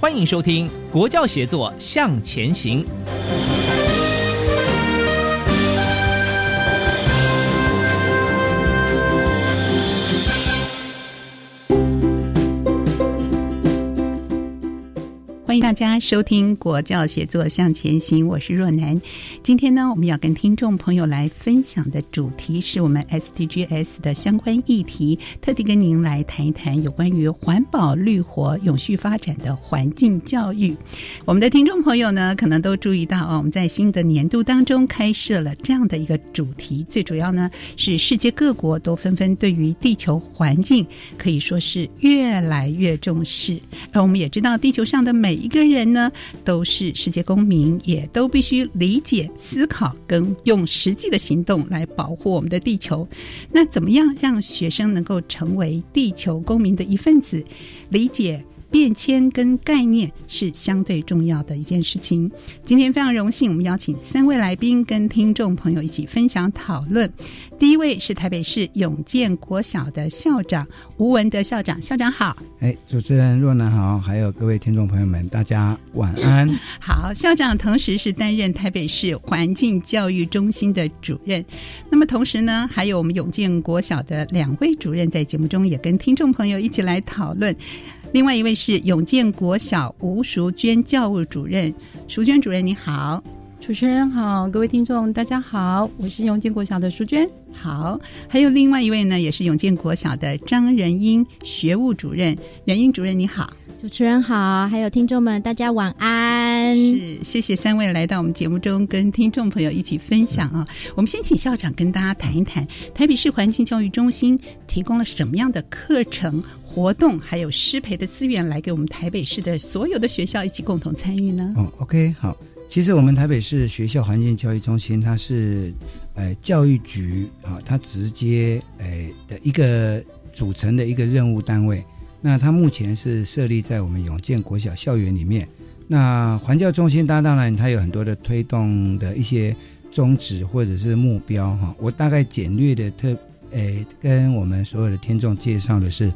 欢迎收听《国教协作向前行》。大家收听《国教协作向前行》，我是若楠。今天呢，我们要跟听众朋友来分享的主题是我们 SDGs 的相关议题，特地跟您来谈一谈有关于环保、绿活、永续发展的环境教育。我们的听众朋友呢，可能都注意到啊，我们在新的年度当中开设了这样的一个主题，最主要呢是世界各国都纷纷对于地球环境可以说是越来越重视，而我们也知道地球上的每一个人呢，都是世界公民，也都必须理解、思考，跟用实际的行动来保护我们的地球。那怎么样让学生能够成为地球公民的一份子，理解？变迁跟概念是相对重要的一件事情。今天非常荣幸，我们邀请三位来宾跟听众朋友一起分享讨论。第一位是台北市永建国小的校长吴文德校长，校长好。哎，主持人若楠好，还有各位听众朋友们，大家晚安。好，校长同时是担任台北市环境教育中心的主任。那么同时呢，还有我们永建国小的两位主任在节目中也跟听众朋友一起来讨论。另外一位是永建国小吴淑娟教务主任，淑娟主任你好，主持人好，各位听众大家好，我是永建国小的淑娟。好，还有另外一位呢，也是永建国小的张仁英学务主任，仁英主任你好，主持人好，还有听众们大家晚安。是，谢谢三位来到我们节目中跟听众朋友一起分享啊。我们先请校长跟大家谈一谈，台北市环境教育中心提供了什么样的课程？活动还有师培的资源来给我们台北市的所有的学校一起共同参与呢？哦，OK，好，其实我们台北市学校环境教育中心，它是呃教育局啊，它直接诶的一个组成的一个任务单位。那它目前是设立在我们永建国小校园里面。那环教中心，它当然它有很多的推动的一些宗旨或者是目标哈。我大概简略的特诶跟我们所有的听众介绍的是。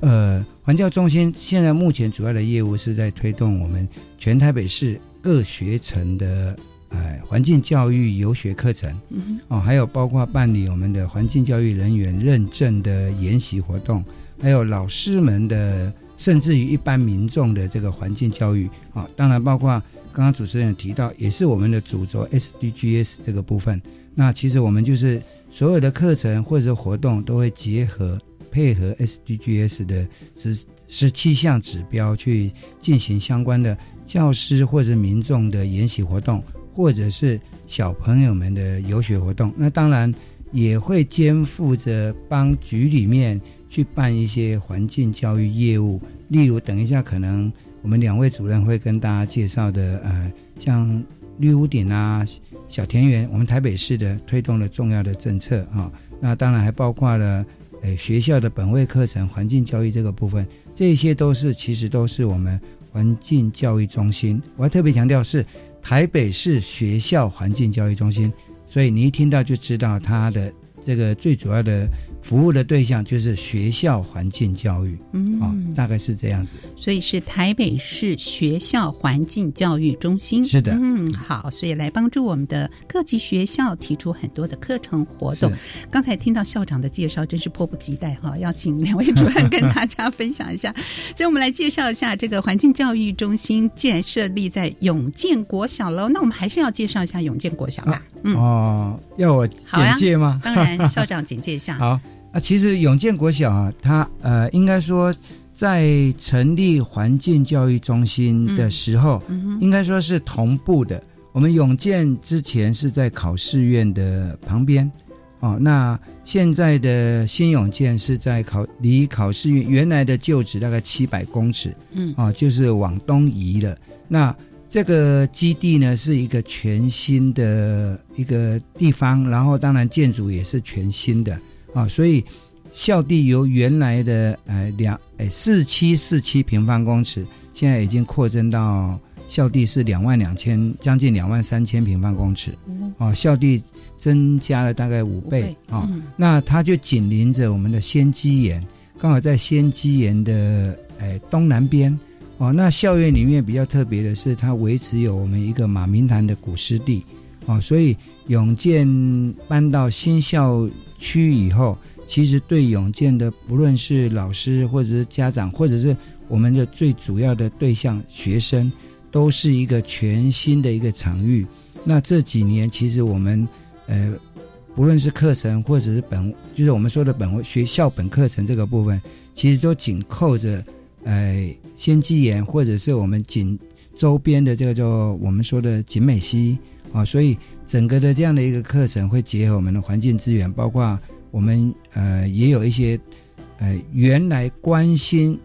呃，环教中心现在目前主要的业务是在推动我们全台北市各学程的呃环境教育游学课程，嗯哦，还有包括办理我们的环境教育人员认证的研习活动，还有老师们的，甚至于一般民众的这个环境教育啊，当然包括刚刚主持人提到，也是我们的主轴 SDGs 这个部分。那其实我们就是所有的课程或者活动都会结合。配合 SDGs 的十十七项指标去进行相关的教师或者民众的研习活动，或者是小朋友们的游学活动。那当然也会肩负着帮局里面去办一些环境教育业务，例如等一下可能我们两位主任会跟大家介绍的，呃，像绿屋顶啊、小田园，我们台北市的推动了重要的政策啊。那当然还包括了。诶，学校的本位课程、环境教育这个部分，这些都是其实都是我们环境教育中心。我要特别强调是台北市学校环境教育中心，所以你一听到就知道它的这个最主要的服务的对象就是学校环境教育。嗯，啊，大概是这样子。所以是台北市学校环境教育中心。是的。嗯嗯，好，所以来帮助我们的各级学校提出很多的课程活动。刚才听到校长的介绍，真是迫不及待哈，要请两位主任跟大家分享一下。所以我们来介绍一下这个环境教育中心，既然设立在永建国小喽，那我们还是要介绍一下永建国小吧。嗯哦，要我简介吗？当然，校长简介一下。好啊，其实永建国小啊，它呃，应该说。在成立环境教育中心的时候，应该说是同步的。我们永建之前是在考试院的旁边，哦，那现在的新永建是在考离考试院原来的旧址大概七百公尺，嗯，啊，就是往东移了。那这个基地呢是一个全新的一个地方，然后当然建筑也是全新的啊，所以。校地由原来的呃两诶四七四七平方公尺，现在已经扩增到校地是两万两千，将近两万三千平方公尺。哦，校地增加了大概五倍啊。那它就紧邻着我们的仙基岩，刚好在仙基岩的诶东南边。哦，那校园里面比较特别的是，它维持有我们一个马明潭的古湿地。哦，所以永建搬到新校区以后。其实对永健的，不论是老师或者是家长，或者是我们的最主要的对象学生，都是一个全新的一个场域。那这几年，其实我们呃，不论是课程或者是本，就是我们说的本学校本课程这个部分，其实都紧扣着呃先机岩，或者是我们紧周边的这个叫我们说的景美溪啊，所以整个的这样的一个课程会结合我们的环境资源，包括。我们呃也有一些呃原来关心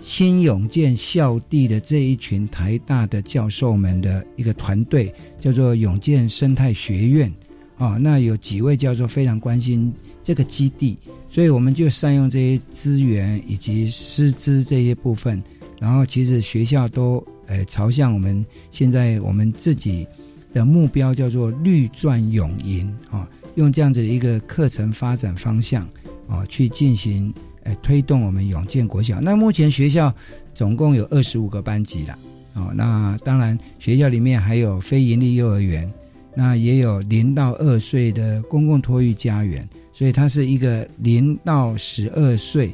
新永建校地的这一群台大的教授们的一个团队，叫做永建生态学院啊。那有几位教授非常关心这个基地，所以我们就善用这些资源以及师资这些部分。然后其实学校都呃朝向我们现在我们自己的目标叫做绿钻永银啊。用这样子的一个课程发展方向啊，去进行诶推动我们永建国小。那目前学校总共有二十五个班级了，哦，那当然学校里面还有非营利幼儿园，那也有零到二岁的公共托育家园，所以它是一个零到十二岁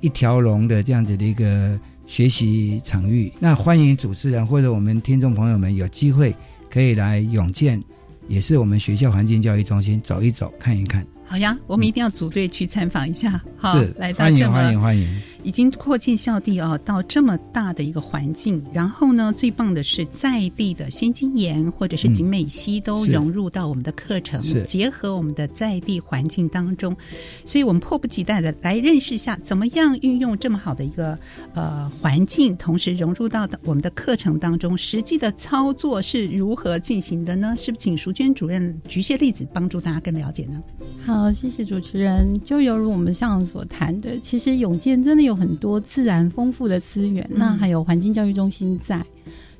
一条龙的这样子的一个学习场域。那欢迎主持人或者我们听众朋友们有机会可以来永健。也是我们学校环境教育中心走一走看一看。好呀，我们一定要组队去参访一下。好，来到欢迎欢迎欢迎。已经扩建校地哦，到这么大的一个环境，然后呢，最棒的是在地的先金岩或者是景美溪都融入到我们的课程，结合我们的在地环境当中，所以我们迫不及待的来认识一下，怎么样运用这么好的一个呃环境，同时融入到我们的课程当中，实际的操作是如何进行的呢？是不是请淑娟主任举些例子，帮助大家更了解呢？好，谢谢主持人。就犹如我们上所谈的，其实永健真的有。很多自然丰富的资源，那还有环境教育中心在，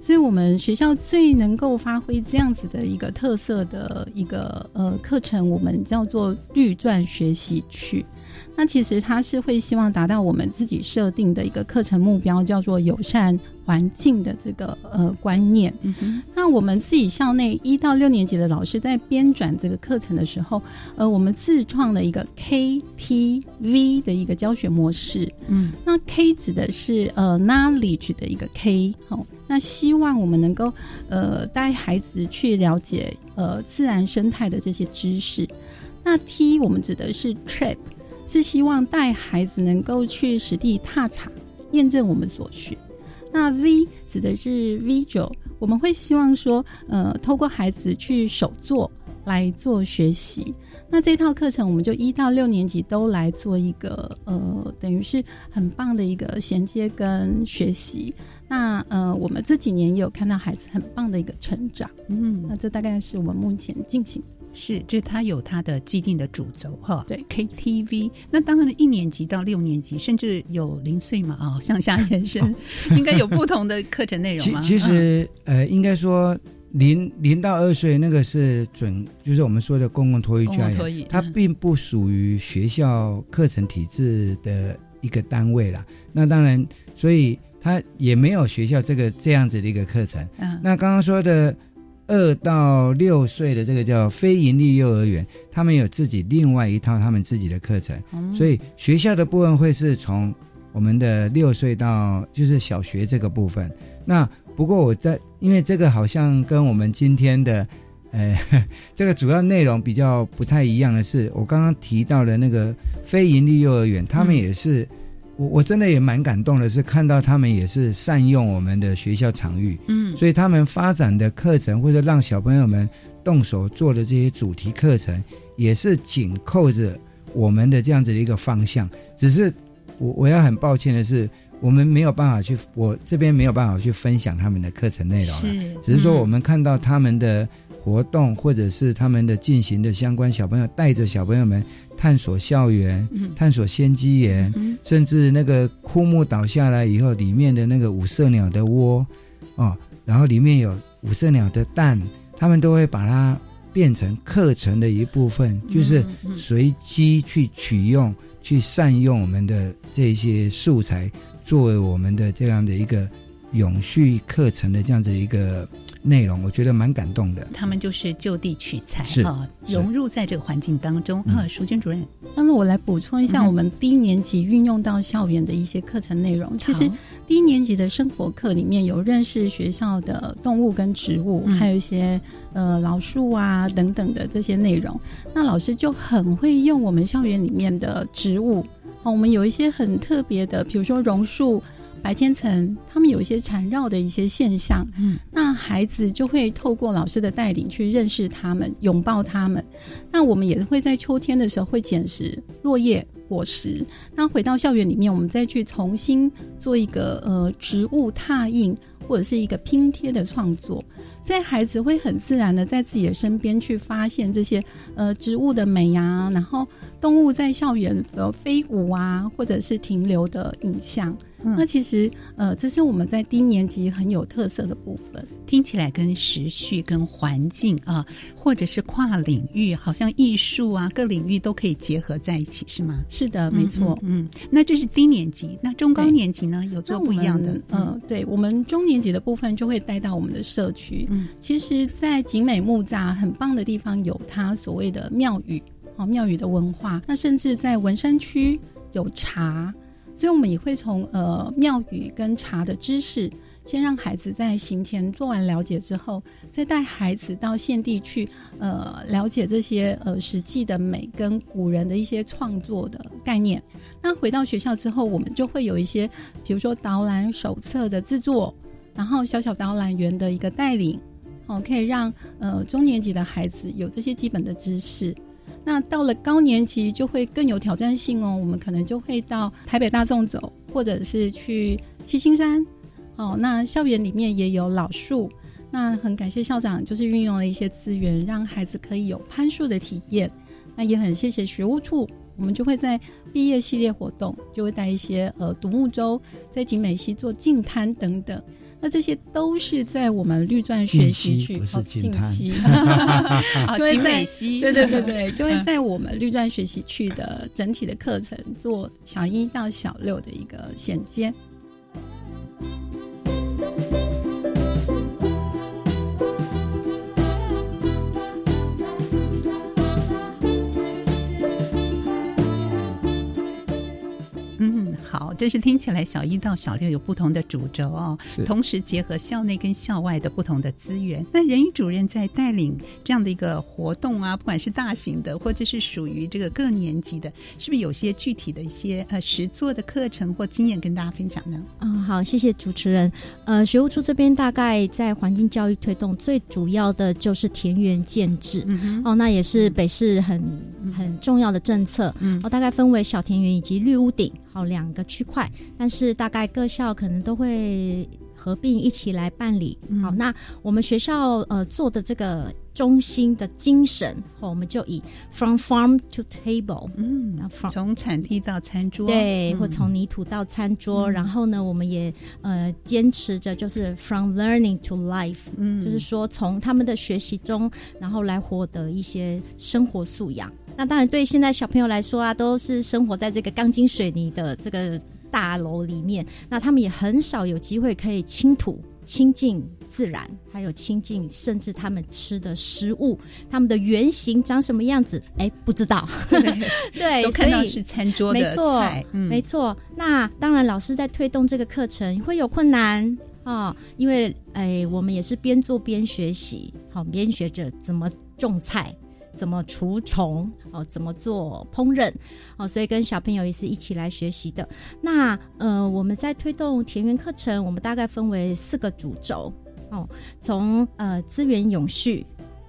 所以我们学校最能够发挥这样子的一个特色的一个呃课程，我们叫做绿钻学习区。那其实它是会希望达到我们自己设定的一个课程目标，叫做友善环境的这个呃观念。那我们自己校内一到六年级的老师在编转这个课程的时候，呃，我们自创了一个 KTV 的一个教学模式。嗯，那 K 指的是呃 knowledge 的一个 K，好，那希望我们能够呃带孩子去了解呃自然生态的这些知识。那 T 我们指的是 trip。是希望带孩子能够去实地踏查，验证我们所学。那 V 指的是 visual，我们会希望说，呃，透过孩子去手做来做学习。那这套课程，我们就一到六年级都来做一个，呃，等于是很棒的一个衔接跟学习。那呃，我们这几年也有看到孩子很棒的一个成长。嗯，那这大概是我们目前进行。是，这它有它的既定的主轴哈。对，KTV。那当然，一年级到六年级，甚至有零岁嘛啊，向下延伸，应该有不同的课程内容吗？其实呃，应该说零零到二岁那个是准，就是我们说的公共托育教育，它并不属于学校课程体制的一个单位啦。那当然，所以它也没有学校这个这样子的一个课程。嗯，那刚刚说的。二到六岁的这个叫非营利幼儿园，他们有自己另外一套他们自己的课程，所以学校的部分会是从我们的六岁到就是小学这个部分。那不过我在因为这个好像跟我们今天的 呃这个主要内容比较不太一样的是，我刚刚提到的那个非营利幼儿园，他们也是。我我真的也蛮感动的，是看到他们也是善用我们的学校场域，嗯，所以他们发展的课程或者让小朋友们动手做的这些主题课程，也是紧扣着我们的这样子的一个方向。只是我我要很抱歉的是，我们没有办法去，我这边没有办法去分享他们的课程内容了。只是说我们看到他们的活动，或者是他们的进行的相关小朋友带着小朋友们。探索校园，探索仙机岩，甚至那个枯木倒下来以后，里面的那个五色鸟的窝，哦，然后里面有五色鸟的蛋，他们都会把它变成课程的一部分，就是随机去取用、去善用我们的这些素材，作为我们的这样的一个永续课程的这样子一个。内容我觉得蛮感动的，他们就是就地取材，融入在这个环境当中。啊，淑娟主任，那我来补充一下，我们低年级运用到校园的一些课程内容。其实低年级的生活课里面有认识学校的动物跟植物，还有一些呃老树啊等等的这些内容。那老师就很会用我们校园里面的植物，哦，我们有一些很特别的，比如说榕树。白千层，他们有一些缠绕的一些现象，嗯，那孩子就会透过老师的带领去认识他们，拥抱他们。那我们也会在秋天的时候会捡拾落叶果实，那回到校园里面，我们再去重新做一个呃植物拓印或者是一个拼贴的创作，所以孩子会很自然的在自己的身边去发现这些呃植物的美呀，然后动物在校园呃飞舞啊，或者是停留的影像。那其实，呃，这是我们在低年级很有特色的部分。听起来跟时序、跟环境啊，或者是跨领域，好像艺术啊，各领域都可以结合在一起，是吗？是的，没错。嗯，那这是低年级，那中高年级呢？有做不一样的？嗯，对，我们中年级的部分就会带到我们的社区。嗯，其实，在景美木栅很棒的地方，有它所谓的庙宇，哦，庙宇的文化。那甚至在文山区有茶。所以，我们也会从呃庙宇跟茶的知识，先让孩子在行前做完了解之后，再带孩子到现地去，呃，了解这些呃实际的美跟古人的一些创作的概念。那回到学校之后，我们就会有一些，比如说导览手册的制作，然后小小导览员的一个带领，哦，可以让呃中年级的孩子有这些基本的知识。那到了高年级就会更有挑战性哦，我们可能就会到台北大众走，或者是去七星山，哦，那校园里面也有老树，那很感谢校长，就是运用了一些资源，让孩子可以有攀树的体验。那也很谢谢学务处，我们就会在毕业系列活动，就会带一些呃独木舟，在景美溪做净滩等等。那这些都是在我们绿钻学习区，不是静息，就会在对对对对，就会在我们绿钻学习区的整体的课程做小一到小六的一个衔接。这是听起来小一到小六有不同的主轴哦，同时结合校内跟校外的不同的资源。那任宇主任在带领这样的一个活动啊，不管是大型的或者是属于这个各年级的，是不是有些具体的一些呃实作的课程或经验跟大家分享呢？嗯，好，谢谢主持人。呃，学务处这边大概在环境教育推动最主要的就是田园建制哦，那也是北市很很重要的政策。嗯，哦，大概分为小田园以及绿屋顶。好，两个区块，但是大概各校可能都会合并一起来办理。好，那我们学校呃做的这个中心的精神，我们就以 from farm to table，嗯，那 from 从产地到餐桌，对，或从泥土到餐桌。然后呢，我们也呃坚持着就是 from learning to life，嗯，就是说从他们的学习中，然后来获得一些生活素养。那当然，对现在小朋友来说啊，都是生活在这个钢筋水泥的这个大楼里面，那他们也很少有机会可以亲土、亲近。自然，还有亲近，甚至他们吃的食物，他们的原型长什么样子，哎，不知道。对，都看到是餐桌的菜，没错。那当然，老师在推动这个课程会有困难啊，因为哎，我们也是边做边学习，好，边学着怎么种菜。怎么除虫哦？怎么做烹饪哦？所以跟小朋友也是一起来学习的。那呃，我们在推动田园课程，我们大概分为四个主轴哦。从呃资源永续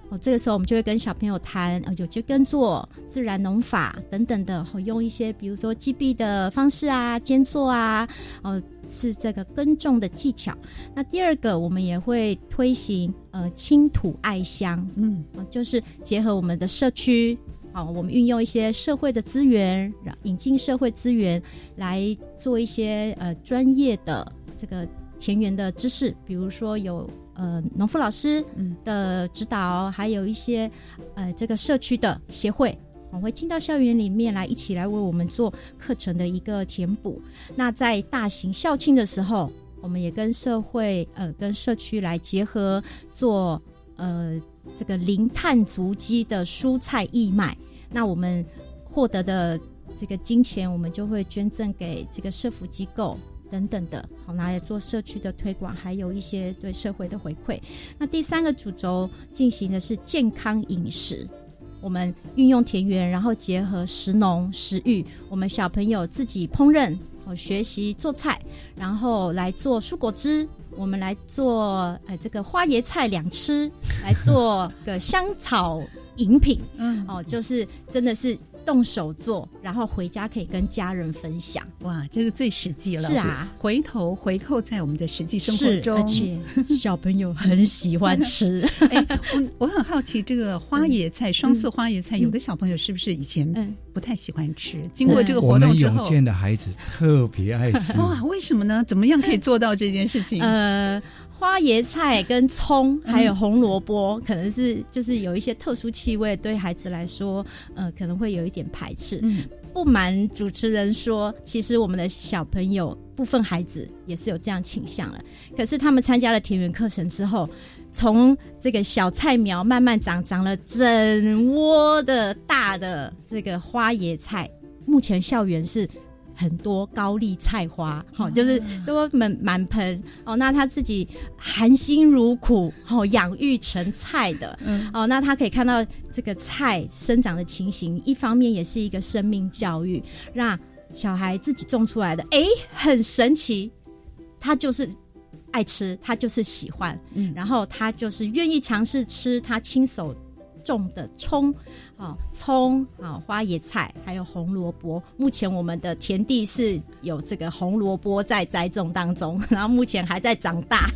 哦，这个时候我们就会跟小朋友谈呃有机耕作、自然农法等等的，用一些比如说击壁的方式啊、间作啊哦。是这个耕种的技巧。那第二个，我们也会推行呃亲土爱乡，嗯，就是结合我们的社区，好，我们运用一些社会的资源，引进社会资源来做一些呃专业的这个田园的知识，比如说有呃农夫老师的指导，还有一些呃这个社区的协会。我会进到校园里面来，一起来为我们做课程的一个填补。那在大型校庆的时候，我们也跟社会呃跟社区来结合做呃这个零碳足迹的蔬菜义卖。那我们获得的这个金钱，我们就会捐赠给这个社福机构等等的，好拿来做社区的推广，还有一些对社会的回馈。那第三个主轴进行的是健康饮食。我们运用田园，然后结合食农食育，我们小朋友自己烹饪，好学习做菜，然后来做蔬果汁，我们来做呃这个花椰菜两吃，来做个香草饮品，嗯，哦，就是真的是。动手做，然后回家可以跟家人分享。哇，这个最实际了。是啊，回头回扣在我们的实际生活中，而且小朋友很喜欢吃。哎，我我很好奇，这个花椰菜、双色花椰菜，有的小朋友是不是以前不太喜欢吃？经过这个活动之后，永健的孩子特别爱吃。哇，为什么呢？怎么样可以做到这件事情？呃。花椰菜跟葱还有红萝卜，可能是就是有一些特殊气味，对孩子来说，呃，可能会有一点排斥。不瞒主持人说，其实我们的小朋友部分孩子也是有这样倾向了。可是他们参加了田园课程之后，从这个小菜苗慢慢长，长了整窝的大的这个花椰菜。目前校园是。很多高丽菜花，哦，就是都满满盆哦。那他自己含辛茹苦，哦，养育成菜的，嗯哦，那他可以看到这个菜生长的情形。一方面也是一个生命教育，让小孩自己种出来的，哎，很神奇，他就是爱吃，他就是喜欢，嗯，然后他就是愿意尝试吃他亲手。种的葱，啊，葱啊，花椰菜，还有红萝卜。目前我们的田地是有这个红萝卜在栽种当中，然后目前还在长大。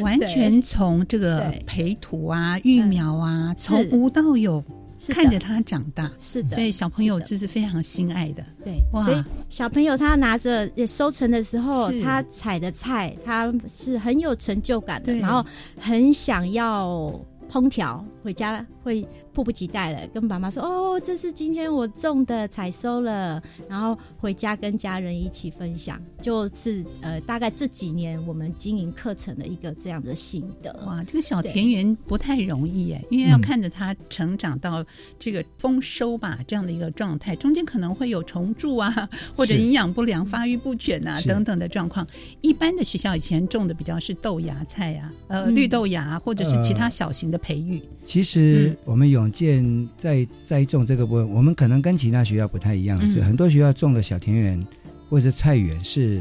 完全从这个培土啊、育苗啊，从无到有，看着它长大。是的，所以小朋友这是非常心爱的。对，所以小朋友他拿着收成的时候，他采的菜，他是很有成就感的，然后很想要。空调回家会。迫不及待了，跟爸妈说：“哦，这是今天我种的，采收了，然后回家跟家人一起分享。”就是呃，大概这几年我们经营课程的一个这样的心得。哇，这个小田园不太容易哎，因为要看着它成长到这个丰收吧这样的一个状态，中间可能会有虫蛀啊，或者营养不良、发育不全啊等等的状况。一般的学校以前种的比较是豆芽菜啊，呃，绿豆芽或者是其他小型的培育。其实我们有。永健在栽种这个部分，我们可能跟其他学校不太一样的是，很多学校种的小田园或者是菜园是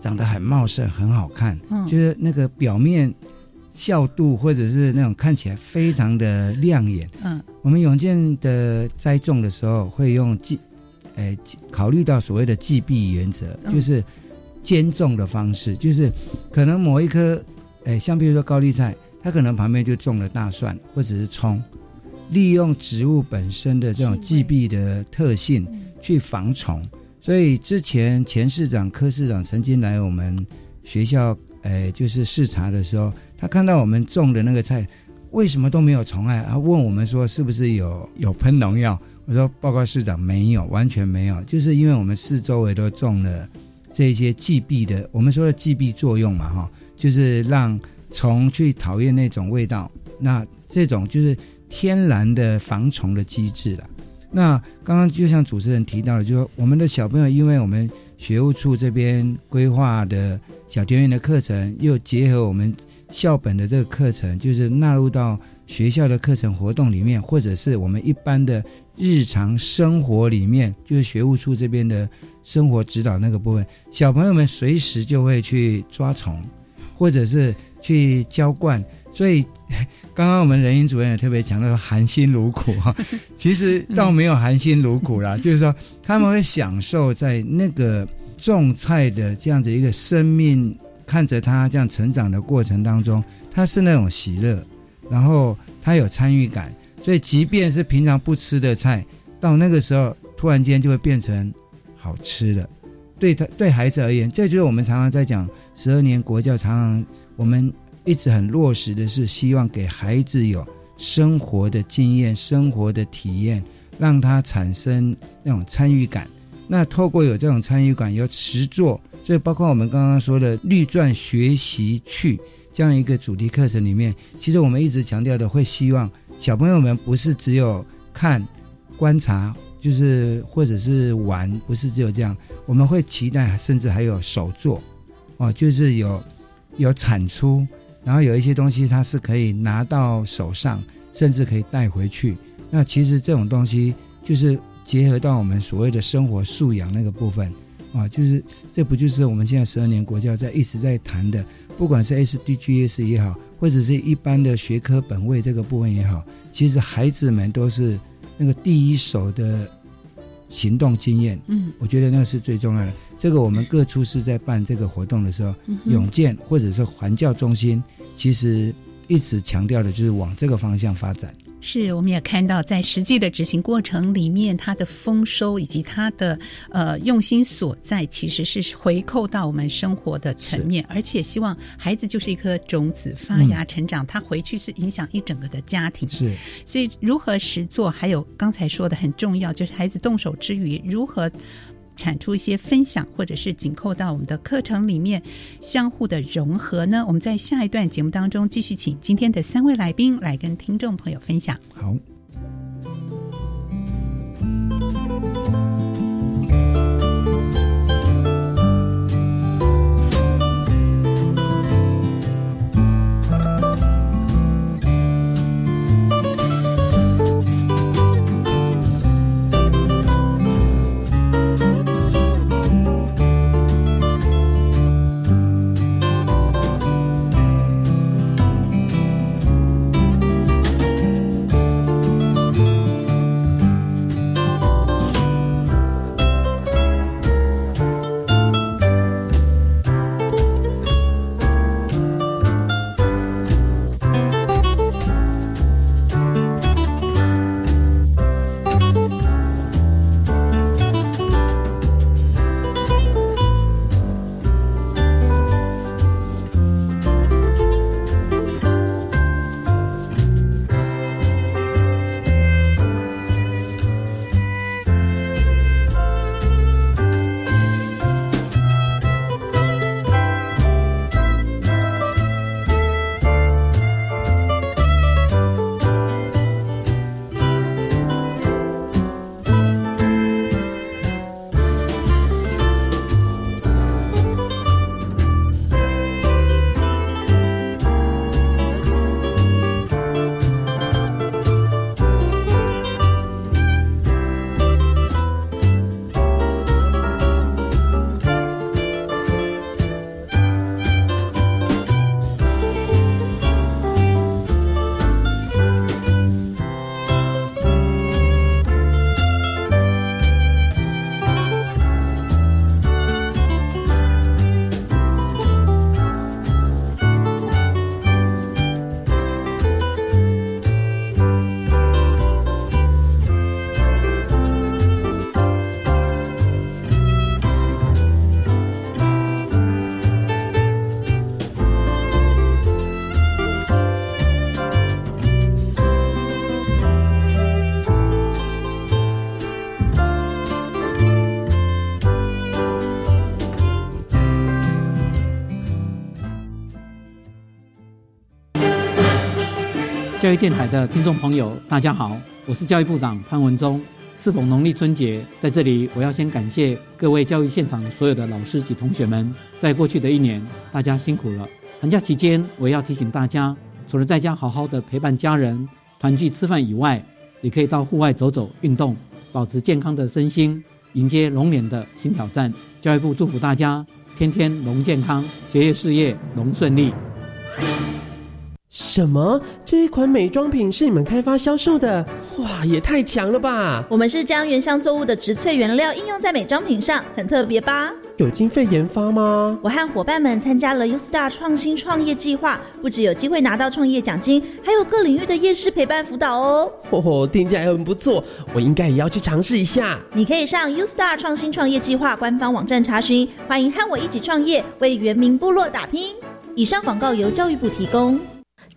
长得很茂盛、很好看，就是那个表面效度或者是那种看起来非常的亮眼。嗯，我们永健的栽种的时候会用计，诶，考虑到所谓的计币原则，就是兼种的方式，就是可能某一棵，诶，像比如说高丽菜，它可能旁边就种了大蒜或者是葱。利用植物本身的这种寄避的特性去防虫，所以之前前市长柯市长曾经来我们学校，诶，就是视察的时候，他看到我们种的那个菜为什么都没有虫害，他问我们说是不是有有喷农药？我说报告市长没有，完全没有，就是因为我们四周围都种了这些寄避的，我们说的寄避作用嘛，哈，就是让虫去讨厌那种味道，那这种就是天然的防虫的机制了。那刚刚就像主持人提到的，就说我们的小朋友，因为我们学务处这边规划的小田园的课程，又结合我们校本的这个课程，就是纳入到学校的课程活动里面，或者是我们一般的日常生活里面，就是学务处这边的生活指导那个部分，小朋友们随时就会去抓虫，或者是去浇灌，所以。刚刚我们人英主任也特别强调说含辛茹苦哈，其实倒没有含辛茹苦啦，就是说他们会享受在那个种菜的这样的一个生命，看着他这样成长的过程当中，他是那种喜乐，然后他有参与感，所以即便是平常不吃的菜，到那个时候突然间就会变成好吃的，对他对孩子而言，这就是我们常常在讲十二年国教，常常我们。一直很落实的是，希望给孩子有生活的经验、生活的体验，让他产生那种参与感。那透过有这种参与感，有实做，所以包括我们刚刚说的绿钻学习去这样一个主题课程里面，其实我们一直强调的，会希望小朋友们不是只有看、观察，就是或者是玩，不是只有这样，我们会期待甚至还有手做，哦，就是有有产出。然后有一些东西它是可以拿到手上，甚至可以带回去。那其实这种东西就是结合到我们所谓的生活素养那个部分啊，就是这不就是我们现在十二年国教在一直在谈的，不管是 SDGs 也好，或者是一般的学科本位这个部分也好，其实孩子们都是那个第一手的行动经验。嗯，我觉得那个是最重要的。这个我们各处是在办这个活动的时候，永健或者是环教中心。其实一直强调的就是往这个方向发展。是，我们也看到在实际的执行过程里面，它的丰收以及它的呃用心所在，其实是回扣到我们生活的层面。而且希望孩子就是一颗种子发芽成长，他回去是影响一整个的家庭。是，所以如何实做，还有刚才说的很重要，就是孩子动手之余如何。产出一些分享，或者是紧扣到我们的课程里面，相互的融合呢？我们在下一段节目当中继续请今天的三位来宾来跟听众朋友分享。好。教育电台的听众朋友，大家好，我是教育部长潘文忠。是否农历春节，在这里我要先感谢各位教育现场所有的老师及同学们，在过去的一年，大家辛苦了。寒假期间，我要提醒大家，除了在家好好的陪伴家人、团聚吃饭以外，也可以到户外走走、运动，保持健康的身心，迎接龙年的新挑战。教育部祝福大家，天天龙健康，学业事业龙顺利。什么？这一款美妆品是你们开发销售的？哇，也太强了吧！我们是将原香作物的植萃原料应用在美妆品上，很特别吧？有经费研发吗？我和伙伴们参加了 U Star 创新创业计划，不只有机会拿到创业奖金，还有各领域的业师陪伴辅导哦。哦，听起来很不错，我应该也要去尝试一下。你可以上 U Star 创新创业计划官方网站查询。欢迎和我一起创业，为原民部落打拼。以上广告由教育部提供。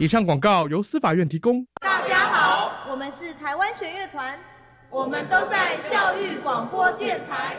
以上广告由司法院提供。大家好，我们是台湾弦乐团，我们都在教育广播电台。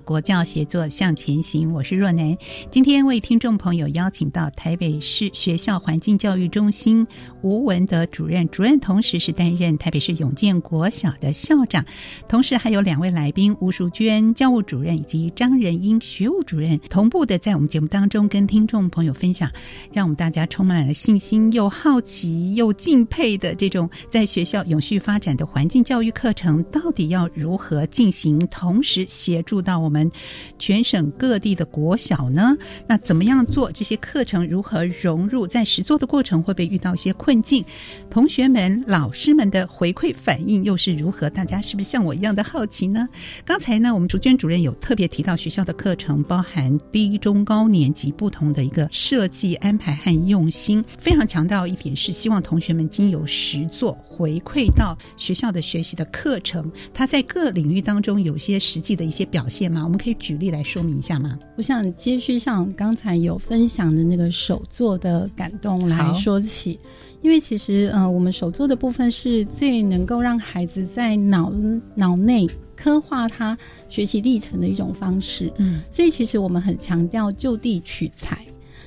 国教协作向前行，我是若楠。今天为听众朋友邀请到台北市学校环境教育中心吴文德主任，主任同时是担任台北市永健国小的校长，同时还有两位来宾吴淑娟教务主任以及张仁英学务主任，同步的在我们节目当中跟听众朋友分享，让我们大家充满了信心、又好奇又敬佩的这种在学校永续发展的环境教育课程到底要如何进行，同时。协助到我们全省各地的国小呢？那怎么样做这些课程？如何融入在实作的过程？会不会遇到一些困境？同学们、老师们的回馈反应又是如何？大家是不是像我一样的好奇呢？刚才呢，我们竹娟主任有特别提到学校的课程包含低、中、高年级不同的一个设计安排和用心，非常强调一点是希望同学们经由实作回馈到学校的学习的课程，他在各领域当中有些实际的。一些表现吗？我们可以举例来说明一下吗？我想接续上刚才有分享的那个手作的感动来说起，因为其实呃，我们手作的部分是最能够让孩子在脑脑内刻画他学习历程的一种方式。嗯，所以其实我们很强调就地取材。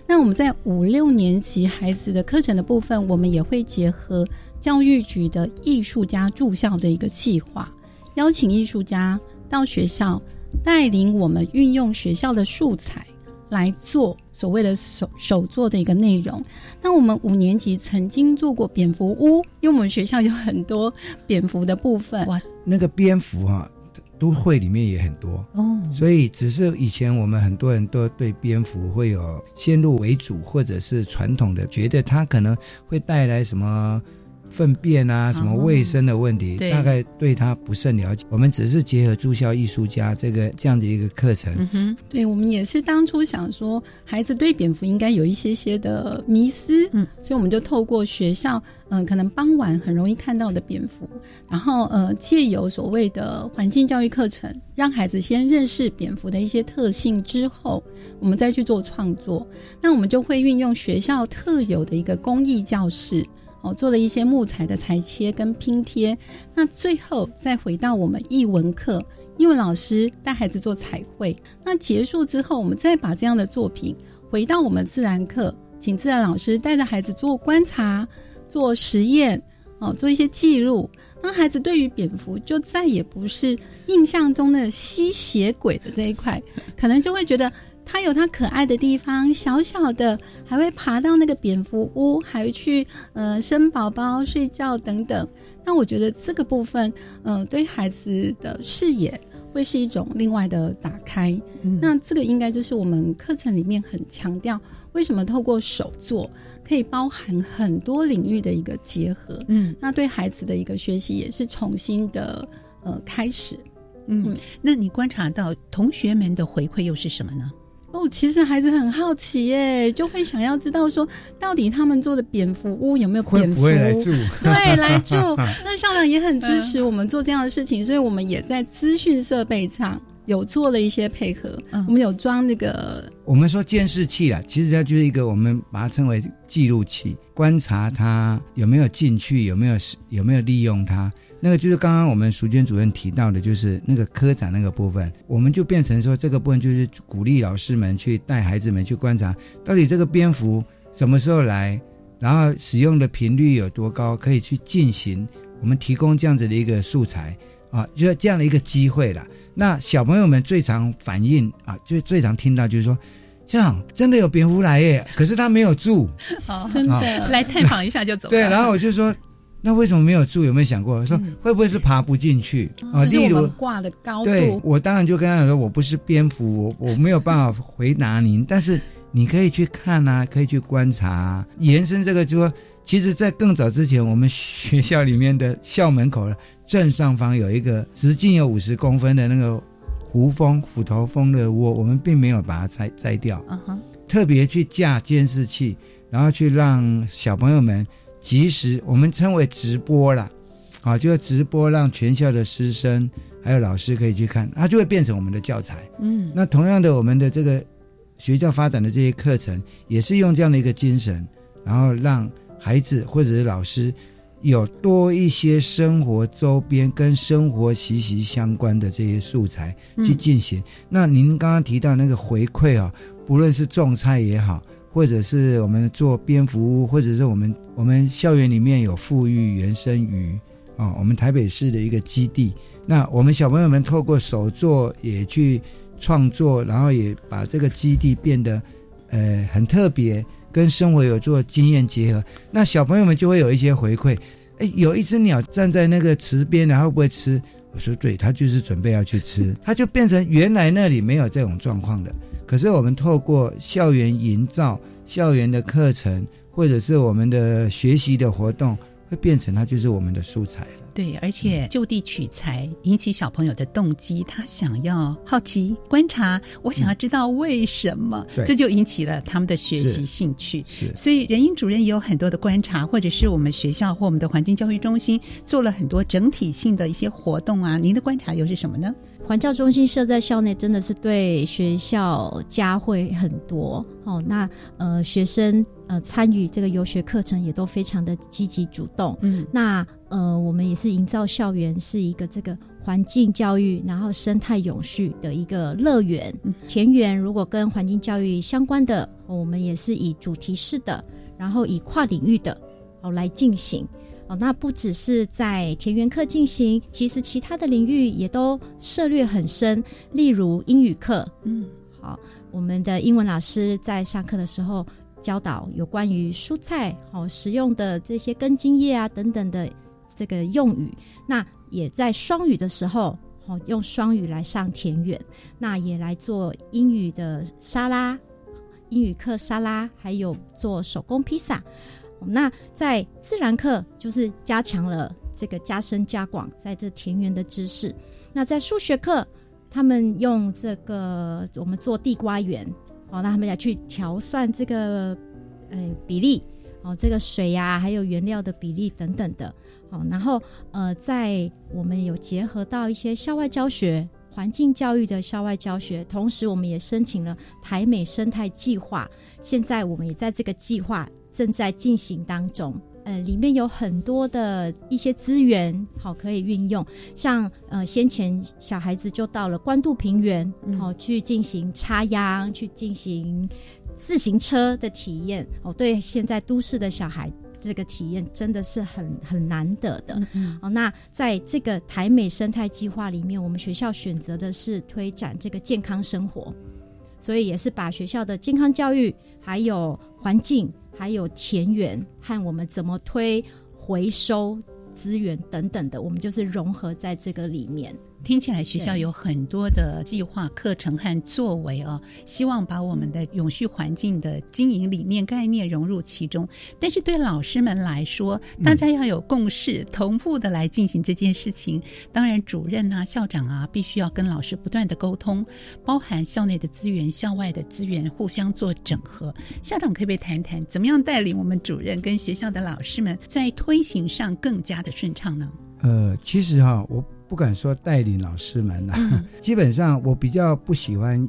那我们在五六年级孩子的课程的部分，我们也会结合教育局的艺术家住校的一个计划，邀请艺术家。到学校带领我们运用学校的素材来做所谓的手手做的一个内容。那我们五年级曾经做过蝙蝠屋，因为我们学校有很多蝙蝠的部分。哇，那个蝙蝠哈，都会里面也很多哦。所以只是以前我们很多人都对蝙蝠会有先入为主，或者是传统的，觉得它可能会带来什么。粪便啊，什么卫生的问题，大概对他不甚了解。我们只是结合住校艺术家这个这样的一个课程。嗯哼，对我们也是当初想说，孩子对蝙蝠应该有一些些的迷思，嗯，所以我们就透过学校，嗯，可能傍晚很容易看到的蝙蝠，然后呃，借由所谓的环境教育课程，让孩子先认识蝙蝠的一些特性之后，我们再去做创作。那我们就会运用学校特有的一个公益教室。哦，做了一些木材的裁切跟拼贴，那最后再回到我们译文课，英文老师带孩子做彩绘。那结束之后，我们再把这样的作品回到我们自然课，请自然老师带着孩子做观察、做实验。哦，做一些记录。那孩子对于蝙蝠就再也不是印象中的吸血鬼的这一块，可能就会觉得它有它可爱的地方，小小的，还会爬到那个蝙蝠屋，还会去呃生宝宝、睡觉等等。那我觉得这个部分，嗯，对孩子的视野会是一种另外的打开。那这个应该就是我们课程里面很强调，为什么透过手作可以包含很多领域的一个结合。嗯，那对孩子的一个学习也是重新的呃开始。嗯，那你观察到同学们的回馈又是什么呢？哦，其实孩子很好奇耶，就会想要知道说，到底他们做的蝙蝠屋有没有蝙蝠？会来住？对，来住。那校长也很支持我们做这样的事情，所以我们也在资讯设备上有做了一些配合。我们有装那个，我们说监视器啦，其实它就是一个，我们把它称为记录器，观察它有没有进去，有没有有没有利用它。那个就是刚刚我们淑娟主任提到的，就是那个科长那个部分，我们就变成说这个部分就是鼓励老师们去带孩子们去观察，到底这个蝙蝠什么时候来，然后使用的频率有多高，可以去进行我们提供这样子的一个素材啊，就是这样的一个机会了。那小朋友们最常反映啊，就最常听到就是说，校长真的有蝙蝠来耶，可是他没有住，真的来探访一下就走。对，然后我就说。那为什么没有住？有没有想过说会不会是爬不进去啊？例如挂的高度，对我当然就跟他讲说，我不是蝙蝠，我我没有办法回答您。但是你可以去看啊，可以去观察。延伸这个就说，其实，在更早之前，我们学校里面的校门口正上方有一个直径有五十公分的那个胡蜂虎头蜂的窝，我们并没有把它摘摘掉，特别去架监视器，然后去让小朋友们。及时我们称为直播啦，啊，就直播让全校的师生还有老师可以去看，它就会变成我们的教材。嗯，那同样的，我们的这个学校发展的这些课程，也是用这样的一个精神，然后让孩子或者是老师有多一些生活周边跟生活息息相关的这些素材去进行。那您刚刚提到那个回馈啊，不论是种菜也好。或者是我们做蝙蝠屋，或者是我们我们校园里面有富裕原生鱼啊，我们台北市的一个基地。那我们小朋友们透过手作也去创作，然后也把这个基地变得呃很特别，跟生活有做经验结合。那小朋友们就会有一些回馈，哎，有一只鸟站在那个池边，然后不会吃？我说对，它就是准备要去吃，它就变成原来那里没有这种状况的。可是我们透过校园营造、校园的课程，或者是我们的学习的活动，会变成它就是我们的素材。对，而且就地取材，引起小朋友的动机，他想要好奇观察，我想要知道为什么，这就引起了他们的学习兴趣。是，所以任英主任也有很多的观察，或者是我们学校或我们的环境教育中心做了很多整体性的一些活动啊。您的观察又是什么呢？环教中心设在校内，真的是对学校加惠很多哦。那呃，学生呃参与这个游学课程也都非常的积极主动。嗯，那呃，我们也是营造校园是一个这个环境教育，然后生态永续的一个乐园。田园如果跟环境教育相关的，我们也是以主题式的，然后以跨领域的哦来进行。哦，那不只是在田园课进行，其实其他的领域也都涉略很深。例如英语课，嗯，好，我们的英文老师在上课的时候教导有关于蔬菜好食用的这些根茎叶啊等等的这个用语。那也在双语的时候，好用双语来上田园，那也来做英语的沙拉，英语课沙拉，还有做手工披萨。那在自然课就是加强了这个加深加广在这田园的知识。那在数学课，他们用这个我们做地瓜园，哦，那他们要去调算这个呃比例，哦，这个水呀还有原料的比例等等的，好，然后呃在我们有结合到一些校外教学、环境教育的校外教学，同时我们也申请了台美生态计划，现在我们也在这个计划。正在进行当中，呃，里面有很多的一些资源，好可以运用。像呃，先前小孩子就到了关渡平原，好去进行插秧，去进行自行车的体验。哦，对，现在都市的小孩这个体验真的是很很难得的。哦，那在这个台美生态计划里面，我们学校选择的是推展这个健康生活，所以也是把学校的健康教育、还有环境、还有田园和我们怎么推回收资源等等的，我们就是融合在这个里面。听起来学校有很多的计划、课程和作为哦，希望把我们的永续环境的经营理念、概念融入其中。但是对老师们来说，大家要有共识，同步的来进行这件事情。当然，主任啊、校长啊，必须要跟老师不断的沟通，包含校内的资源、校外的资源互相做整合。校长可不可以谈谈，怎么样带领我们主任跟学校的老师们在推行上更加的顺畅呢？呃，其实哈，我。不敢说带领老师们呐，基本上我比较不喜欢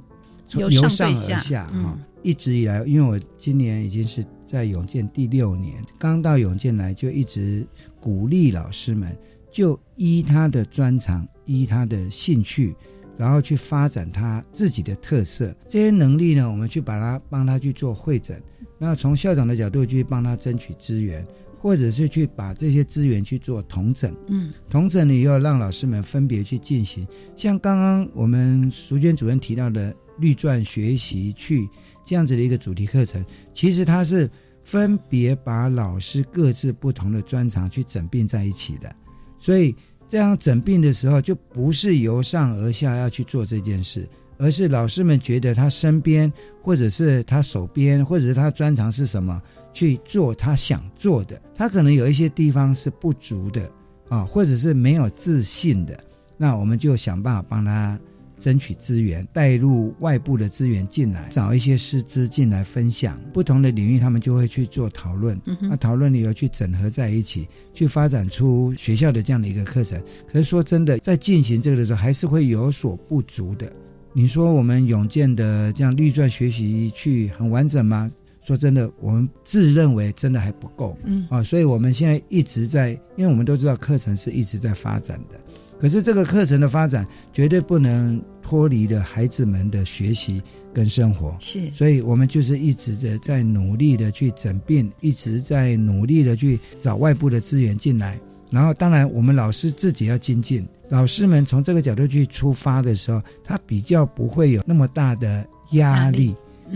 由上而下哈。一直以来，因为我今年已经是在永健第六年，刚到永健来就一直鼓励老师们，就依他的专长，依他的兴趣，然后去发展他自己的特色。这些能力呢，我们去把他帮他去做会诊，那从校长的角度去帮他争取资源。或者是去把这些资源去做同整，嗯，同整了以后，让老师们分别去进行。像刚刚我们淑娟主任提到的绿钻学习去这样子的一个主题课程，其实它是分别把老师各自不同的专长去整并在一起的。所以这样整并的时候，就不是由上而下要去做这件事，而是老师们觉得他身边，或者是他手边，或者是他专长是什么。去做他想做的，他可能有一些地方是不足的啊，或者是没有自信的，那我们就想办法帮他争取资源，带入外部的资源进来，找一些师资进来分享不同的领域，他们就会去做讨论，那讨论以后去整合在一起，去发展出学校的这样的一个课程。可是说真的，在进行这个的时候，还是会有所不足的。你说我们永健的这样绿钻学习去很完整吗？说真的，我们自认为真的还不够，嗯。啊，所以我们现在一直在，因为我们都知道课程是一直在发展的，可是这个课程的发展绝对不能脱离了孩子们的学习跟生活，是，所以我们就是一直的在努力的去整并，一直在努力的去找外部的资源进来，然后当然我们老师自己要精进，老师们从这个角度去出发的时候，他比较不会有那么大的压力。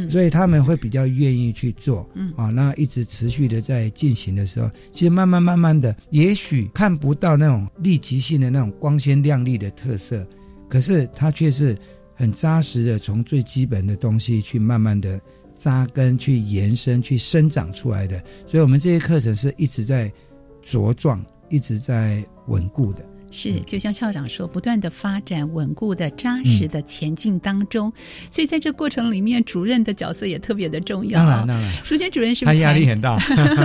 所以他们会比较愿意去做，嗯啊，那一直持续的在进行的时候，其实慢慢慢慢的，也许看不到那种立即性的那种光鲜亮丽的特色，可是它却是很扎实的，从最基本的东西去慢慢的扎根、去延伸、去生长出来的。所以，我们这些课程是一直在茁壮、一直在稳固的。是，就像校长说，不断的发展、稳固的、扎实的前进当中，所以在这过程里面，主任的角色也特别的重要。当然，当然，主任是他压力很大，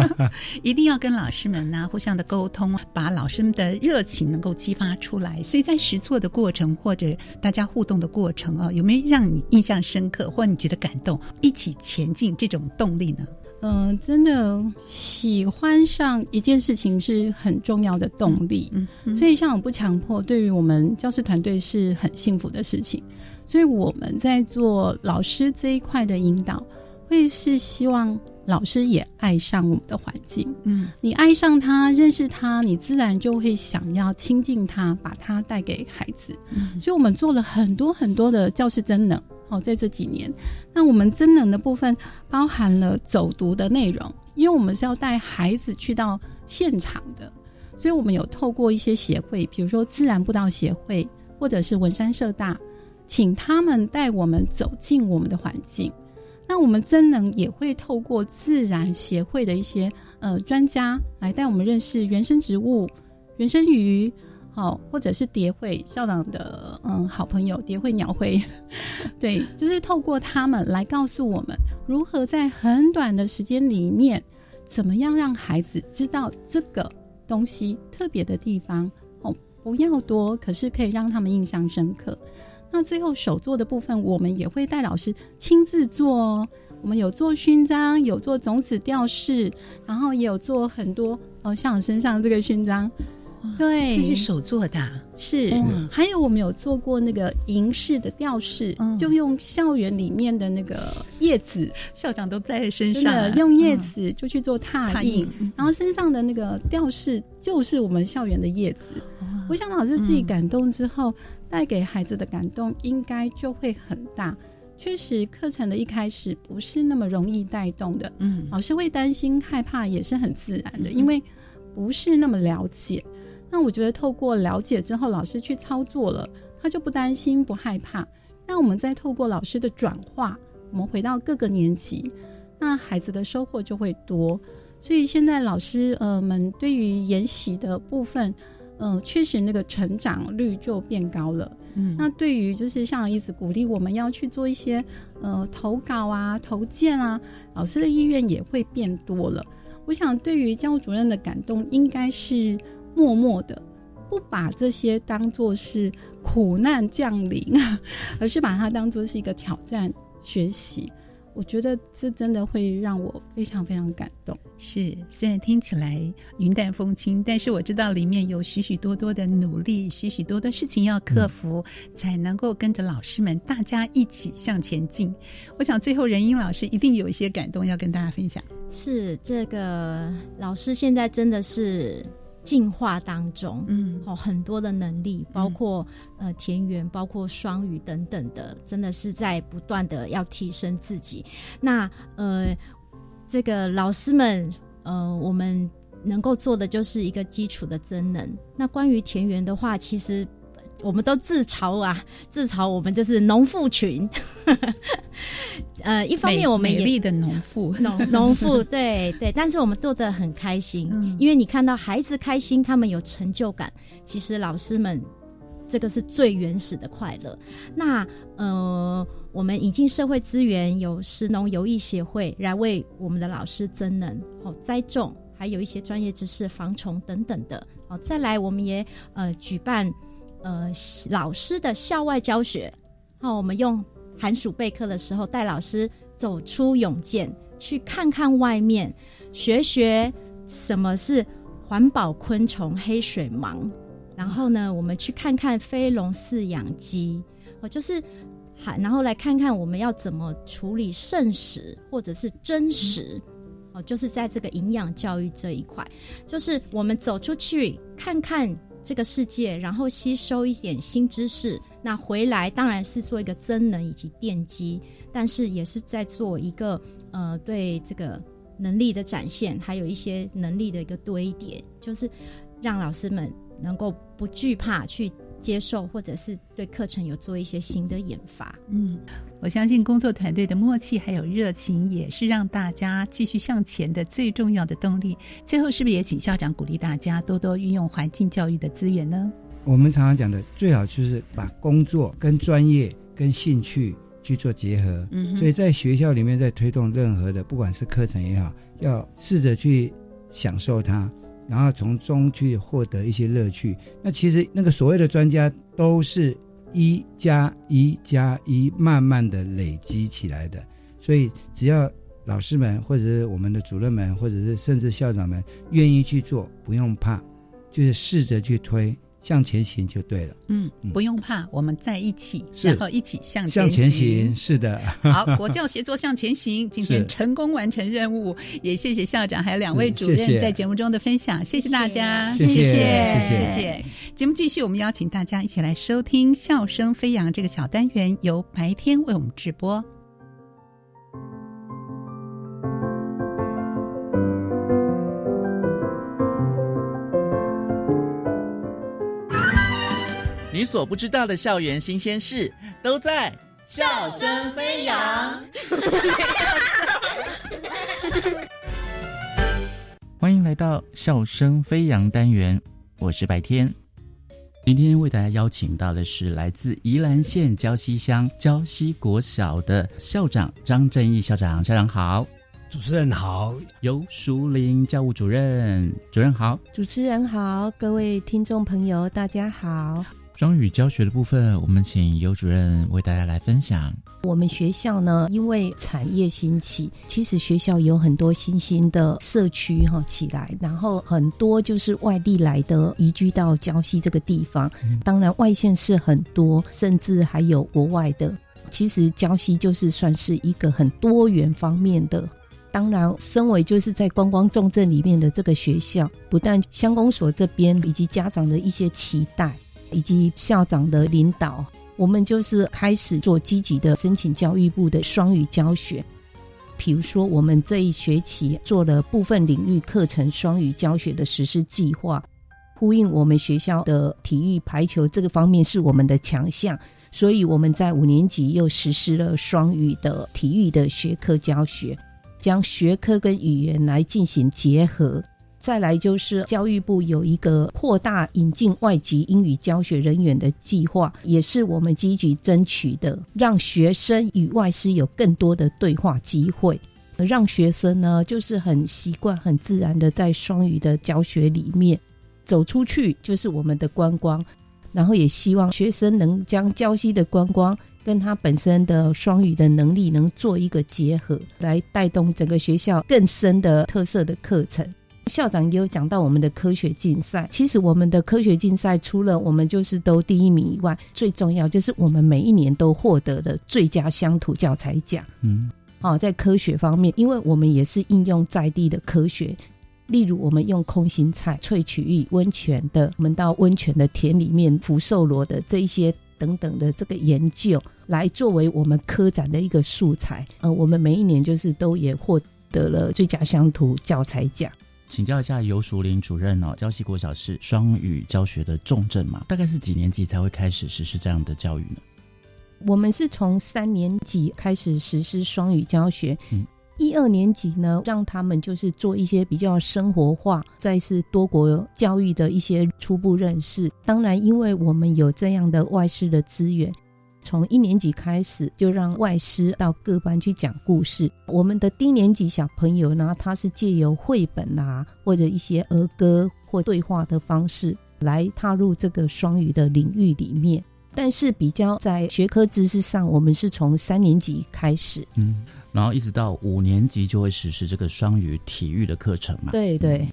一定要跟老师们呢互相的沟通，把老师们的热情能够激发出来。所以在实做的过程或者大家互动的过程啊，有没有让你印象深刻，或你觉得感动，一起前进这种动力呢？嗯，真的喜欢上一件事情是很重要的动力。嗯，所以像我不强迫，对于我们教师团队是很幸福的事情。所以我们在做老师这一块的引导，会是希望老师也爱上我们的环境。嗯，你爱上他，认识他，你自然就会想要亲近他，把他带给孩子。嗯，所以我们做了很多很多的教师真能。好，在这几年，那我们增能的部分包含了走读的内容，因为我们是要带孩子去到现场的，所以我们有透过一些协会，比如说自然步道协会或者是文山社大，请他们带我们走进我们的环境。那我们真能也会透过自然协会的一些呃专家来带我们认识原生植物、原生鱼。好，或者是蝶会校长的嗯好朋友蝶会鸟会，对，就是透过他们来告诉我们如何在很短的时间里面，怎么样让孩子知道这个东西特别的地方哦，不要多，可是可以让他们印象深刻。那最后手做的部分，我们也会带老师亲自做哦。我们有做勋章，有做种子吊饰，然后也有做很多哦，像我身上这个勋章。对，这是手做的，是。还有我们有做过那个银饰的吊饰，就用校园里面的那个叶子，校长都在身上，用叶子就去做拓印，然后身上的那个吊饰就是我们校园的叶子。我想老师自己感动之后，带给孩子的感动应该就会很大。确实，课程的一开始不是那么容易带动的，嗯，老师会担心害怕也是很自然的，因为不是那么了解。那我觉得透过了解之后，老师去操作了，他就不担心不害怕。那我们再透过老师的转化，我们回到各个年级，那孩子的收获就会多。所以现在老师呃们对于研习的部分。嗯，确实那个成长率就变高了。嗯，那对于就是像一直鼓励我们要去做一些呃投稿啊、投件啊，老师的意愿也会变多了。我想，对于教务主任的感动，应该是默默的，不把这些当做是苦难降临，而是把它当做是一个挑战学习。我觉得这真的会让我非常非常感动。是，虽然听起来云淡风轻，但是我知道里面有许许多多的努力，许许多多事情要克服，才能够跟着老师们大家一起向前进。我想最后任英老师一定有一些感动要跟大家分享。是，这个老师现在真的是。进化当中，嗯，哦，很多的能力，包括呃田园，包括双语等等的，真的是在不断的要提升自己。那呃，这个老师们，呃，我们能够做的就是一个基础的增能。那关于田园的话，其实。我们都自嘲啊，自嘲我们就是农妇群。呃，一方面我们美丽的农妇，农农妇，对对，但是我们做的很开心，因为你看到孩子开心，他们有成就感。其实老师们，这个是最原始的快乐。那呃，我们引进社会资源，有食农游艺协会来为我们的老师增能，哦，栽种，还有一些专业知识、防虫等等的。哦，再来，我们也呃举办。呃，老师的校外教学，好，我们用寒暑备课的时候带老师走出永健，去看看外面，学学什么是环保昆虫黑水虻，然后呢，我们去看看飞龙饲养鸡，哦，就是还然后来看看我们要怎么处理剩食或者是真食，哦，就是在这个营养教育这一块，就是我们走出去看看。这个世界，然后吸收一点新知识，那回来当然是做一个增能以及奠基，但是也是在做一个呃对这个能力的展现，还有一些能力的一个堆叠，就是让老师们能够不惧怕去。接受，或者是对课程有做一些新的研发。嗯，我相信工作团队的默契还有热情，也是让大家继续向前的最重要的动力。最后，是不是也请校长鼓励大家多多运用环境教育的资源呢？我们常常讲的，最好就是把工作跟专业跟兴趣去做结合。嗯，所以在学校里面，在推动任何的，不管是课程也好，要试着去享受它。然后从中去获得一些乐趣。那其实那个所谓的专家，都是一加一加一慢慢的累积起来的。所以只要老师们，或者是我们的主任们，或者是甚至校长们愿意去做，不用怕，就是试着去推。向前行就对了。嗯，不用怕，我们在一起，然后一起向前向前行。是的，好，国教协作向前行，今天成功完成任务，也谢谢校长还有两位主任在节目中的分享，谢谢大家，谢谢谢谢。节目继续，我们邀请大家一起来收听《笑声飞扬》这个小单元，由白天为我们直播。你所不知道的校园新鲜事，都在笑声飞扬。欢迎来到笑声飞扬单元，我是白天。今天为大家邀请到的是来自宜兰县礁溪乡礁溪国小的校长张正义校长，校长好，主持人好，尤淑玲教务主任，主任好，主持人好，各位听众朋友大家好。双语教学的部分，我们请尤主任为大家来分享。我们学校呢，因为产业兴起，其实学校有很多新兴的社区哈起来，然后很多就是外地来的移居到礁溪这个地方。当然外县市很多，甚至还有国外的。其实礁溪就是算是一个很多元方面的。当然，身为就是在观光重镇里面的这个学校，不但乡公所这边以及家长的一些期待。以及校长的领导，我们就是开始做积极的申请教育部的双语教学。比如说，我们这一学期做了部分领域课程双语教学的实施计划，呼应我们学校的体育排球这个方面是我们的强项，所以我们在五年级又实施了双语的体育的学科教学，将学科跟语言来进行结合。再来就是教育部有一个扩大引进外籍英语教学人员的计划，也是我们积极争取的，让学生与外师有更多的对话机会，让学生呢就是很习惯、很自然的在双语的教学里面走出去，就是我们的观光，然后也希望学生能将教西的观光跟他本身的双语的能力能做一个结合，来带动整个学校更深的特色的课程。校长也有讲到我们的科学竞赛。其实我们的科学竞赛除了我们就是都第一名以外，最重要就是我们每一年都获得的最佳乡土教材奖。嗯，好，在科学方面，因为我们也是应用在地的科学，例如我们用空心菜萃取域温泉的，我们到温泉的田里面福寿螺的这一些等等的这个研究，来作为我们科展的一个素材。呃，我们每一年就是都也获得了最佳乡土教材奖。请教一下尤淑玲主任哦，礁溪国小是双语教学的重镇嘛？大概是几年级才会开始实施这样的教育呢？我们是从三年级开始实施双语教学，嗯，一二年级呢，让他们就是做一些比较生活化，再是多国教育的一些初步认识。当然，因为我们有这样的外事的资源。从一年级开始，就让外师到各班去讲故事。我们的低年级小朋友呢，他是借由绘本啊，或者一些儿歌或对话的方式来踏入这个双语的领域里面。但是比较在学科知识上，我们是从三年级开始，嗯，然后一直到五年级就会实施这个双语体育的课程嘛。对对。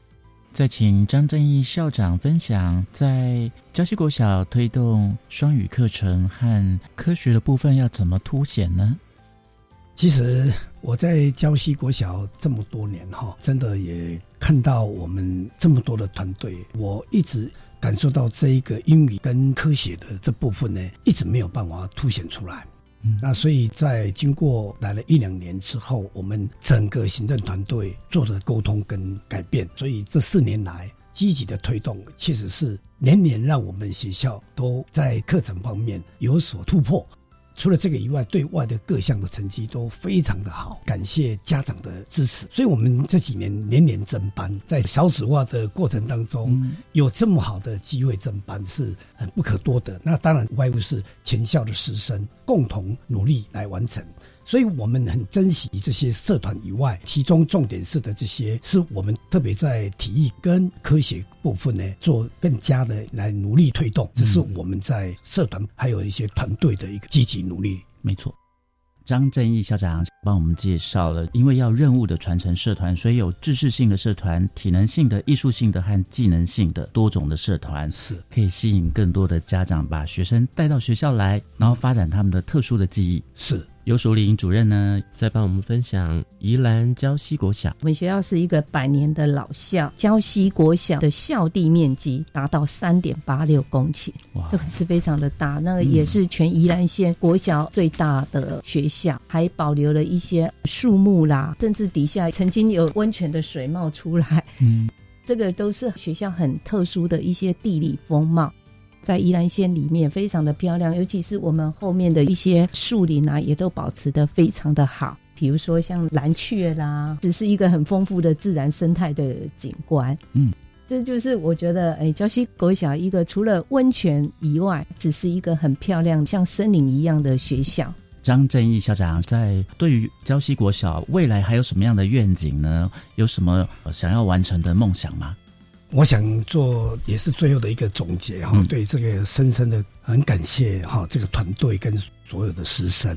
再请张正义校长分享，在礁溪国小推动双语课程和科学的部分要怎么凸显呢？其实我在礁溪国小这么多年哈，真的也看到我们这么多的团队，我一直感受到这一个英语跟科学的这部分呢，一直没有办法凸显出来。那所以在经过来了一两年之后，我们整个行政团队做的沟通跟改变，所以这四年来积极的推动，确实是年年让我们学校都在课程方面有所突破。除了这个以外，对外的各项的成绩都非常的好，感谢家长的支持。所以，我们这几年年年增班，在少子化的过程当中，有这么好的机会增班是很不可多得。那当然，外部是全校的师生共同努力来完成。所以我们很珍惜这些社团以外，其中重点是的这些，是我们特别在体育跟科学部分呢，做更加的来努力推动。这是我们在社团还有一些团队的一个积极努力。没错，张正义校长帮我们介绍了，因为要任务的传承社团，所以有知识性的社团、体能性的、艺术性的和技能性的多种的社团，是可以吸引更多的家长把学生带到学校来，然后发展他们的特殊的记忆。是。尤淑玲主任呢，在帮我们分享宜兰礁溪国小。我们学校是一个百年的老校，礁溪国小的校地面积达到三点八六公顷，这个是非常的大。那个也是全宜兰县国小最大的学校，还保留了一些树木啦，甚至底下曾经有温泉的水冒出来。嗯，这个都是学校很特殊的一些地理风貌。在宜兰县里面非常的漂亮，尤其是我们后面的一些树林啊，也都保持的非常的好。比如说像蓝雀啦，只是一个很丰富的自然生态的景观。嗯，这就是我觉得，哎，礁溪国小一个除了温泉以外，只是一个很漂亮像森林一样的学校。张正义校长在对于礁溪国小未来还有什么样的愿景呢？有什么想要完成的梦想吗？我想做也是最后的一个总结哈，对这个深深的很感谢哈，这个团队跟所有的师生。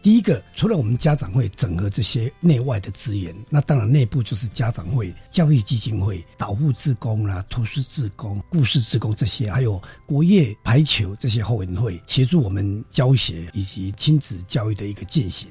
第一个，除了我们家长会整合这些内外的资源，那当然内部就是家长会、教育基金会、导护志工啦、图书志工、故事志工这些，还有国乐排球这些后援会，协助我们教学以及亲子教育的一个进行。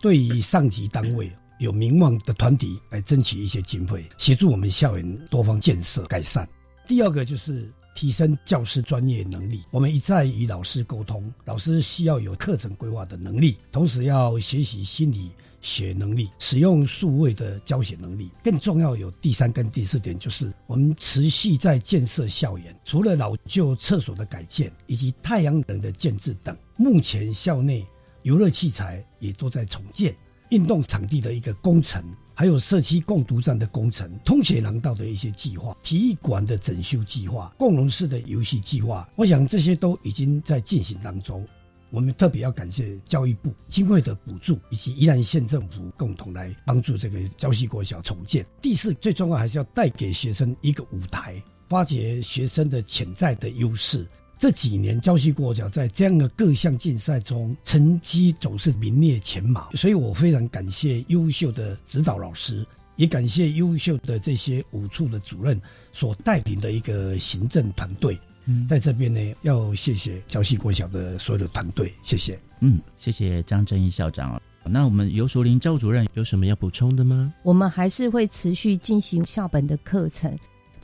对于上级单位有名望的团体来争取一些经费，协助我们校园多方建设改善。第二个就是。提升教师专业能力，我们一再与老师沟通，老师需要有课程规划的能力，同时要学习心理学能力，使用数位的教学能力。更重要有第三跟第四点，就是我们持续在建设校园，除了老旧厕所的改建以及太阳能的建制等，目前校内游乐器材也都在重建。运动场地的一个工程，还有社区共读站的工程，通学廊道的一些计划，体育馆的整修计划，共融式的游戏计划，我想这些都已经在进行当中。我们特别要感谢教育部经费的补助，以及宜兰县政府共同来帮助这个礁溪国小重建。第四，最重要还是要带给学生一个舞台，发掘学生的潜在的优势。这几年，礁溪国小在这样的各项竞赛中，成绩总是名列前茅。所以我非常感谢优秀的指导老师，也感谢优秀的这些五处的主任所带领的一个行政团队。嗯，在这边呢，要谢谢礁溪国小的所有的团队，谢谢。嗯，谢谢张正义校长。那我们尤淑玲赵主任有什么要补充的吗？我们还是会持续进行校本的课程。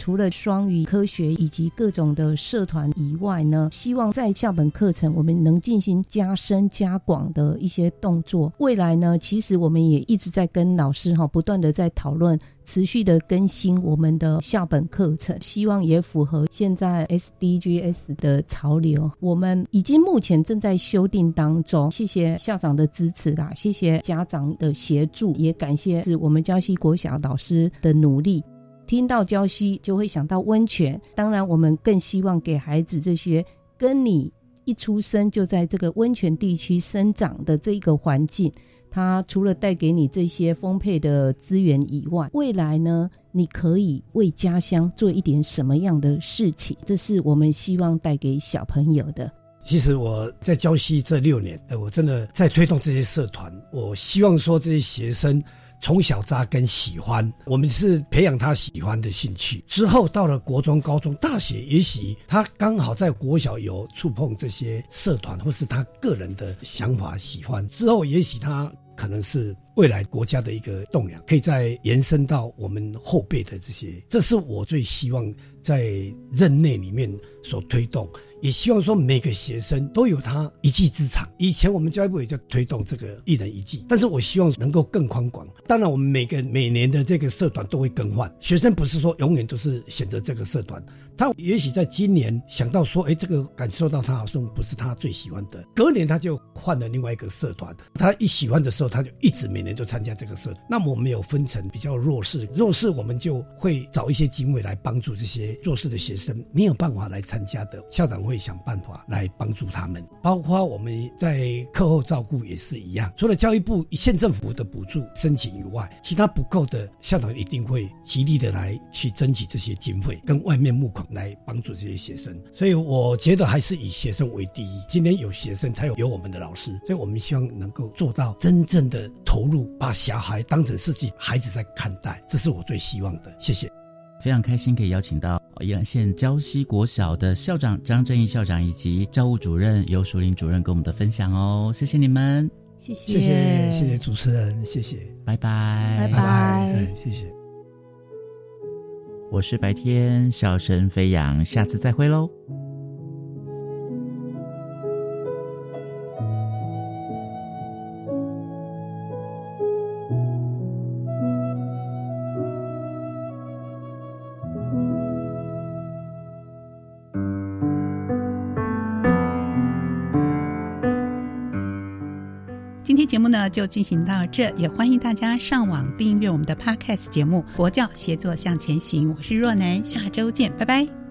除了双语科学以及各种的社团以外呢，希望在校本课程我们能进行加深加广的一些动作。未来呢，其实我们也一直在跟老师哈不断的在讨论，持续的更新我们的校本课程，希望也符合现在 SDGs 的潮流。我们已经目前正在修订当中，谢谢校长的支持啦，谢谢家长的协助，也感谢是我们江西国小老师的努力。听到礁溪就会想到温泉，当然我们更希望给孩子这些跟你一出生就在这个温泉地区生长的这个环境，它除了带给你这些丰沛的资源以外，未来呢，你可以为家乡做一点什么样的事情？这是我们希望带给小朋友的。其实我在礁溪这六年，呃，我真的在推动这些社团，我希望说这些学生。从小扎根喜欢，我们是培养他喜欢的兴趣。之后到了国中、高中、大学，也许他刚好在国小有触碰这些社团，或是他个人的想法喜欢。之后也许他可能是未来国家的一个栋梁，可以再延伸到我们后辈的这些。这是我最希望在任内里面所推动。也希望说每个学生都有他一技之长。以前我们教育部也在推动这个一人一技，但是我希望能够更宽广。当然，我们每个每年的这个社团都会更换，学生不是说永远都是选择这个社团。他也许在今年想到说，哎，这个感受到他好像不是他最喜欢的，隔年他就换了另外一个社团。他一喜欢的时候，他就一直每年都参加这个社。那么我们有分成比较弱势，弱势我们就会找一些经费来帮助这些弱势的学生没有办法来参加的，校长会会想办法来帮助他们。包括我们在课后照顾也是一样，除了教育部县政府的补助申请以外，其他不够的，校长一定会极力的来去争取这些经费，跟外面募款。来帮助这些学生，所以我觉得还是以学生为第一。今天有学生，才有有我们的老师，所以我们希望能够做到真正的投入，把小孩当成自己孩子在看待，这是我最希望的。谢谢，非常开心可以邀请到宜兰县礁溪国小的校长张正义校长以及教务主任尤淑玲主任跟我们的分享哦，谢谢你们，谢谢，谢谢，谢谢主持人，谢谢，拜拜，拜拜，谢谢。我是白天，笑声飞扬，下次再会喽。那就进行到这，也欢迎大家上网订阅我们的 Podcast 节目《佛教协作向前行》。我是若楠，下周见，拜拜。